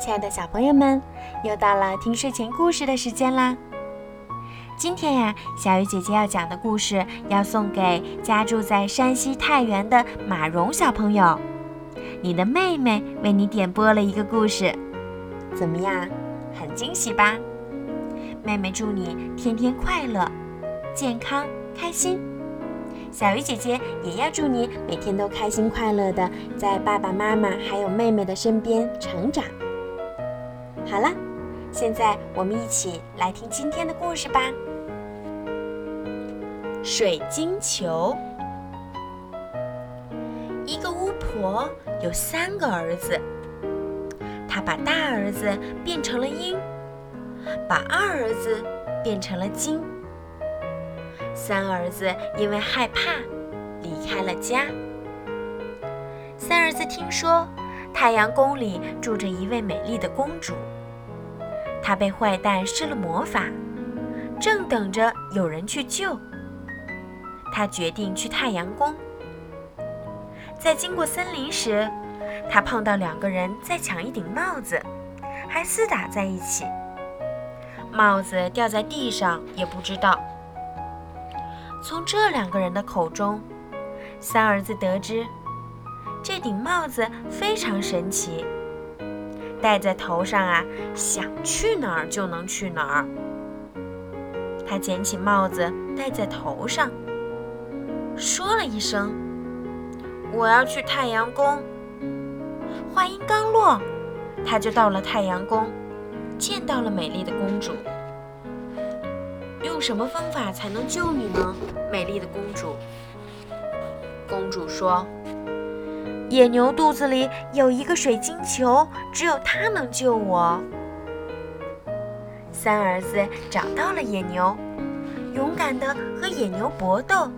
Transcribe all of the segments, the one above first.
亲爱的小朋友们，又到了听睡前故事的时间啦！今天呀，小鱼姐姐要讲的故事要送给家住在山西太原的马蓉小朋友。你的妹妹为你点播了一个故事，怎么样？很惊喜吧？妹妹祝你天天快乐、健康、开心。小鱼姐姐也要祝你每天都开心快乐的，在爸爸妈妈还有妹妹的身边成长。好了，现在我们一起来听今天的故事吧。水晶球。一个巫婆有三个儿子，她把大儿子变成了鹰，把二儿子变成了金，三儿子因为害怕离开了家。三儿子听说太阳宫里住着一位美丽的公主。他被坏蛋施了魔法，正等着有人去救。他决定去太阳宫。在经过森林时，他碰到两个人在抢一顶帽子，还厮打在一起。帽子掉在地上，也不知道。从这两个人的口中，三儿子得知这顶帽子非常神奇。戴在头上啊，想去哪儿就能去哪儿。他捡起帽子戴在头上，说了一声：“我要去太阳宫。”话音刚落，他就到了太阳宫，见到了美丽的公主。用什么方法才能救你呢，美丽的公主？公主说。野牛肚子里有一个水晶球，只有它能救我。三儿子找到了野牛，勇敢地和野牛搏斗，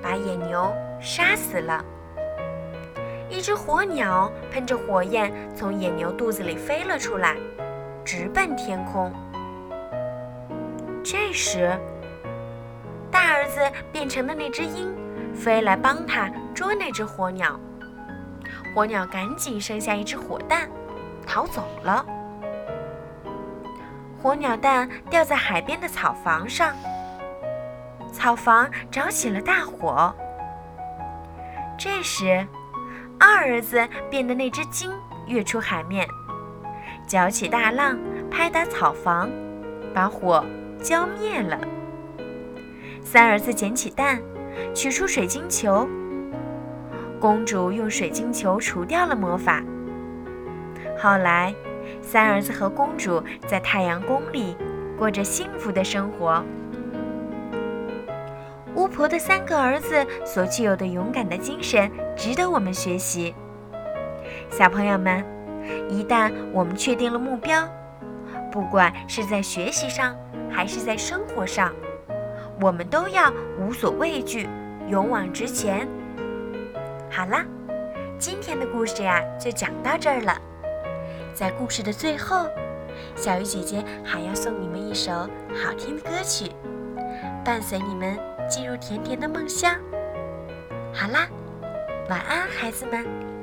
把野牛杀死了。一只火鸟喷着火焰从野牛肚子里飞了出来，直奔天空。这时，大儿子变成的那只鹰飞来帮他捉那只火鸟。火鸟赶紧生下一只火蛋，逃走了。火鸟蛋掉在海边的草房上，草房着起了大火。这时，二儿子变的那只鲸跃出海面，搅起大浪，拍打草房，把火浇灭了。三儿子捡起蛋，取出水晶球。公主用水晶球除掉了魔法。后来，三儿子和公主在太阳宫里过着幸福的生活。巫婆的三个儿子所具有的勇敢的精神，值得我们学习。小朋友们，一旦我们确定了目标，不管是在学习上还是在生活上，我们都要无所畏惧，勇往直前。好啦，今天的故事呀就讲到这儿了。在故事的最后，小鱼姐姐还要送你们一首好听的歌曲，伴随你们进入甜甜的梦乡。好啦，晚安，孩子们。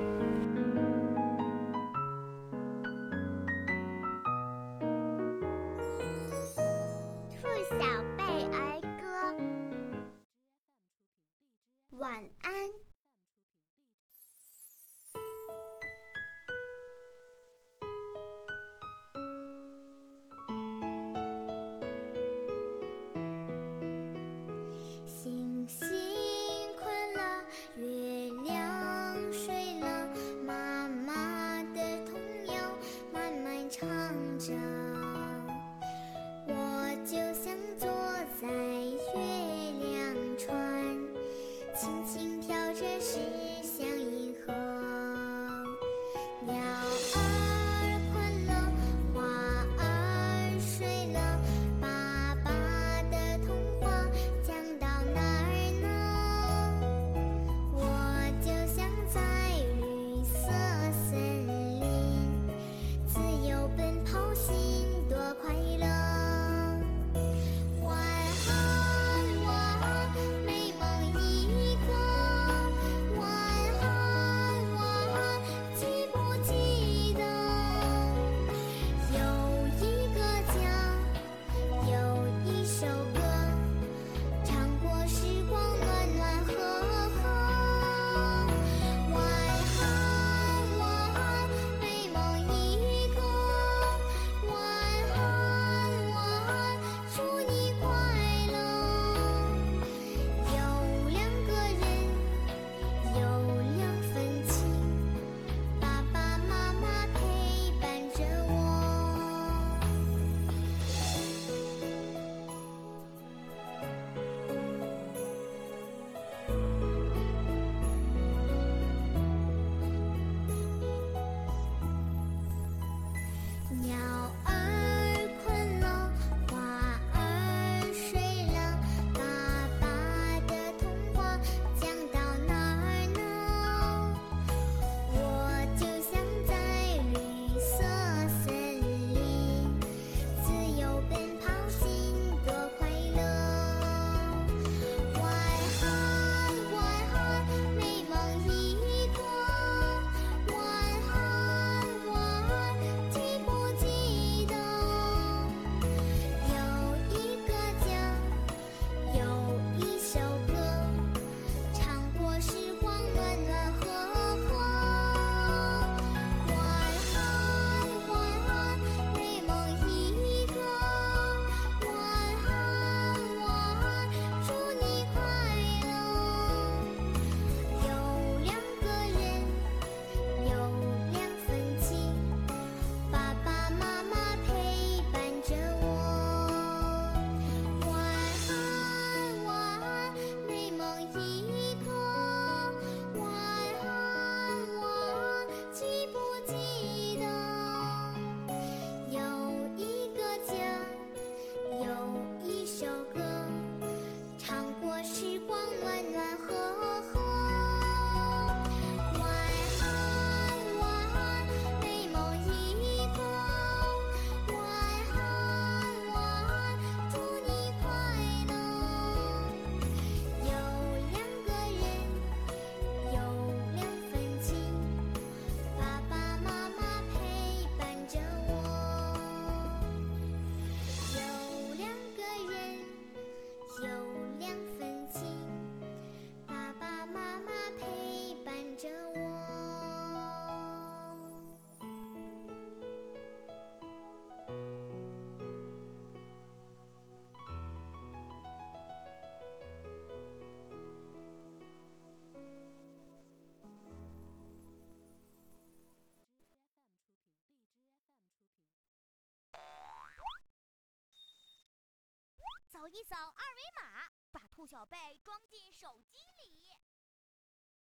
时光暖暖和。扫一扫二维码，把兔小贝装进手机里。